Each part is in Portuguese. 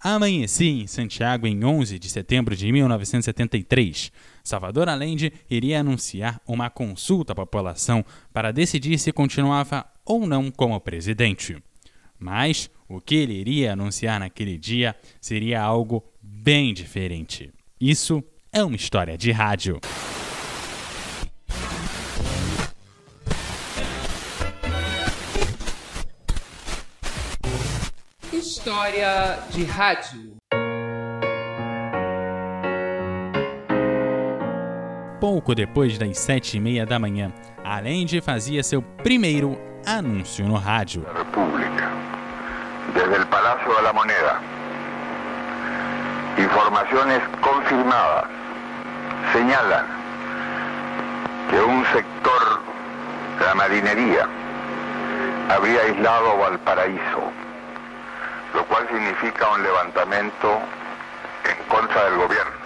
amanhecia em Santiago em 11 de setembro de 1973. Salvador Allende iria anunciar uma consulta à população para decidir se continuava ou não como presidente. Mas o que ele iria anunciar naquele dia seria algo bem diferente. Isso é uma história de rádio. História de rádio. Pouco depois das sete e meia da manhã, Allende fazia seu primeiro anúncio no rádio. República, desde o Palácio de la Moneda. Informações confirmadas señalan que um sector da marinería habría aislado Valparaíso lo cual significa un levantamiento en contra del gobierno.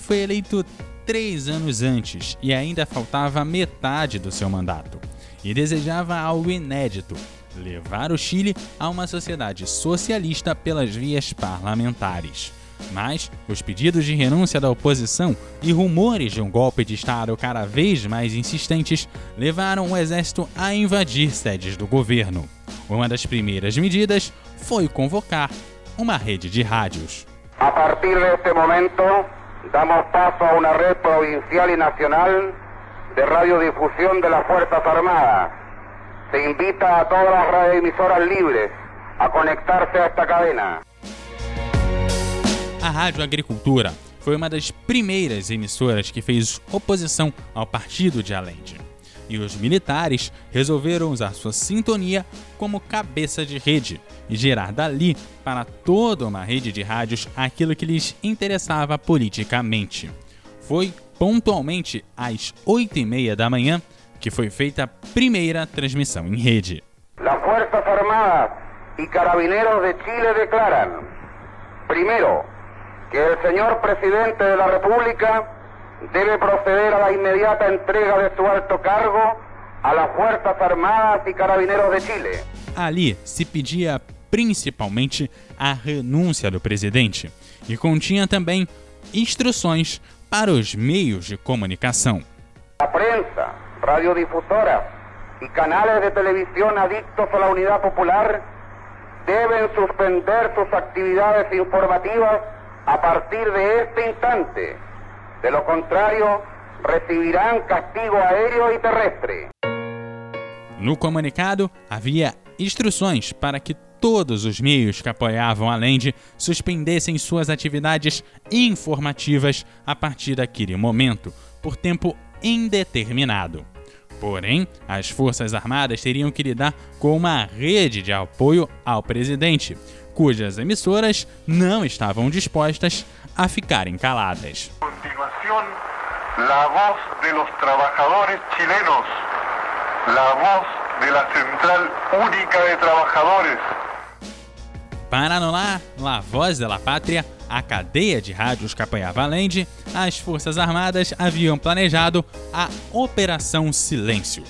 Foi eleito três anos antes e ainda faltava metade do seu mandato. E desejava algo inédito: levar o Chile a uma sociedade socialista pelas vias parlamentares. Mas os pedidos de renúncia da oposição e rumores de um golpe de Estado cada vez mais insistentes levaram o exército a invadir sedes do governo. Uma das primeiras medidas foi convocar uma rede de rádios. A partir deste momento, damos passo a uma rede provincial e nacional de radiodifusão de las Fuerzas Armadas. Se invita a todas as radioemisoras livres a conectar-se a esta cadena. A Rádio Agricultura foi uma das primeiras emissoras que fez oposição ao partido de Allende. E os militares resolveram usar sua sintonia como cabeça de rede e gerar dali para toda uma rede de rádios aquilo que lhes interessava politicamente. Foi pontualmente às oito e meia da manhã que foi feita a primeira transmissão em rede. As Forças Armadas e Carabineros de Chile declaram, primeiro, que o senhor presidente da República debe proceder a la inmediata entrega de su alto cargo a las Fuerzas Armadas y Carabineros de Chile. Ali se pedia principalmente a renúncia do presidente e continha também instruções para os meios de comunicação. A prensa, radiodifusoras e canales de televisão adictos a la unidad popular devem suspender suas atividades informativas a partir de este instante. De lo contrario, recibirán castigo aéreo e terrestre. No comunicado, havia instruções para que todos os meios que apoiavam a Lende suspendessem suas atividades informativas a partir daquele momento, por tempo indeterminado. Porém, as Forças Armadas teriam que lidar com uma rede de apoio ao presidente, cujas emissoras não estavam dispostas a ficarem caladas. A continuação, a voz de los trabajadores chilenos, a voz de la Central Única de Trabajadores. Para anular La Voz de la Pátria, a cadeia de rádios apoiava Allende, as Forças Armadas haviam planejado a Operação Silêncio,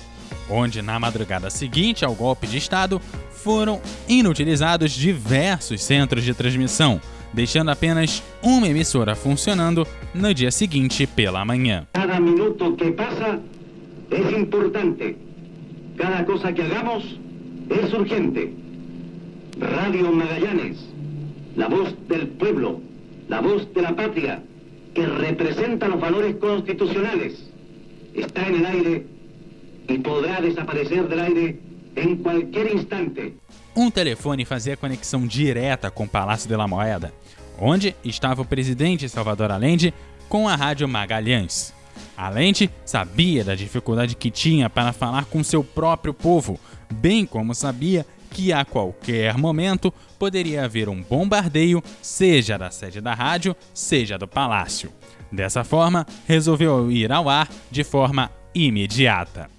onde na madrugada seguinte ao golpe de Estado foram inutilizados diversos centros de transmissão, deixando apenas uma emissora funcionando no dia seguinte pela manhã. Cada minuto que passa é importante. Cada coisa que hagamos é urgente. Radio Magallanes, la voz del pueblo, la voz de la patria, que representa los valores constitucionales, está en el aire y podrá desaparecer del aire em qualquer instante. Um telefone fazia conexão direta com o Palácio de la Moeda, onde estava o presidente Salvador Allende com a Rádio Magalhães. Allende sabia da dificuldade que tinha para falar com seu próprio povo, bem como sabia que a qualquer momento poderia haver um bombardeio, seja da sede da rádio, seja do palácio. Dessa forma, resolveu ir ao ar de forma imediata.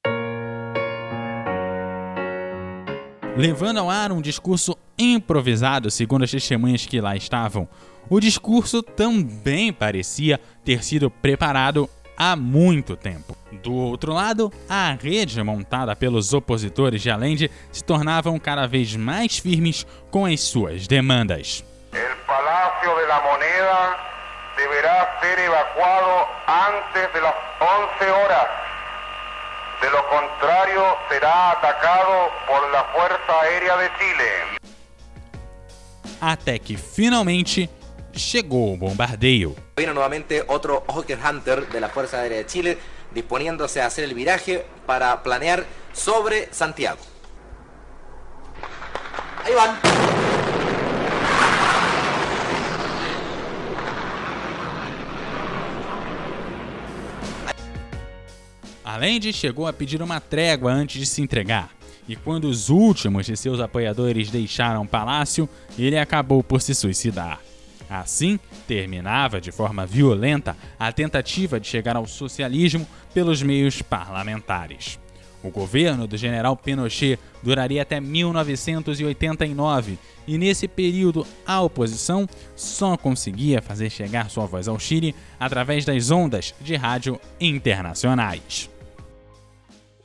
Levando ao ar um discurso improvisado, segundo as testemunhas que lá estavam, o discurso também parecia ter sido preparado há muito tempo. Do outro lado, a rede montada pelos opositores de Allende se tornavam cada vez mais firmes com as suas demandas. O Palácio da Moneda deverá ser evacuado antes de las 11 horas. De lo contrario, será atacado por la Fuerza Aérea de Chile. Até que finalmente llegó el bombardeo. Vino nuevamente otro Hawker Hunter de la Fuerza Aérea de Chile disponiéndose a hacer el viraje para planear sobre Santiago. Ahí van. Allende chegou a pedir uma trégua antes de se entregar, e quando os últimos de seus apoiadores deixaram o palácio, ele acabou por se suicidar. Assim, terminava de forma violenta a tentativa de chegar ao socialismo pelos meios parlamentares. O governo do general Pinochet duraria até 1989 e, nesse período, a oposição só conseguia fazer chegar sua voz ao Chile através das ondas de rádio internacionais.